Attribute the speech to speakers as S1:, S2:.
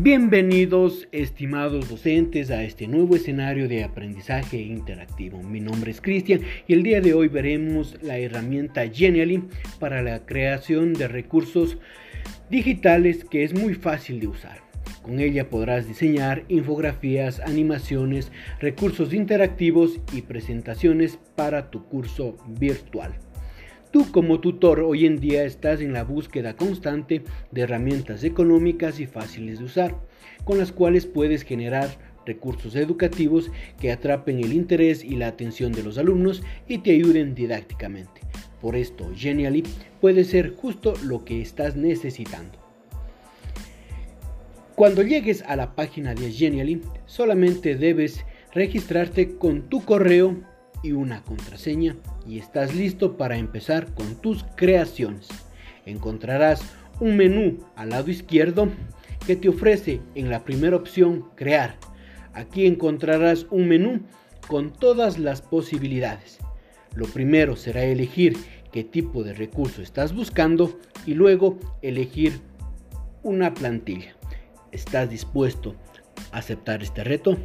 S1: Bienvenidos, estimados docentes, a este nuevo escenario de aprendizaje interactivo. Mi nombre es Cristian y el día de hoy veremos la herramienta Genially para la creación de recursos digitales que es muy fácil de usar. Con ella podrás diseñar infografías, animaciones, recursos interactivos y presentaciones para tu curso virtual. Tú como tutor hoy en día estás en la búsqueda constante de herramientas económicas y fáciles de usar, con las cuales puedes generar recursos educativos que atrapen el interés y la atención de los alumnos y te ayuden didácticamente. Por esto, Genially puede ser justo lo que estás necesitando. Cuando llegues a la página de Genially, solamente debes registrarte con tu correo y una contraseña y estás listo para empezar con tus creaciones. Encontrarás un menú al lado izquierdo que te ofrece en la primera opción crear. Aquí encontrarás un menú con todas las posibilidades. Lo primero será elegir qué tipo de recurso estás buscando y luego elegir una plantilla. ¿Estás dispuesto a aceptar este reto?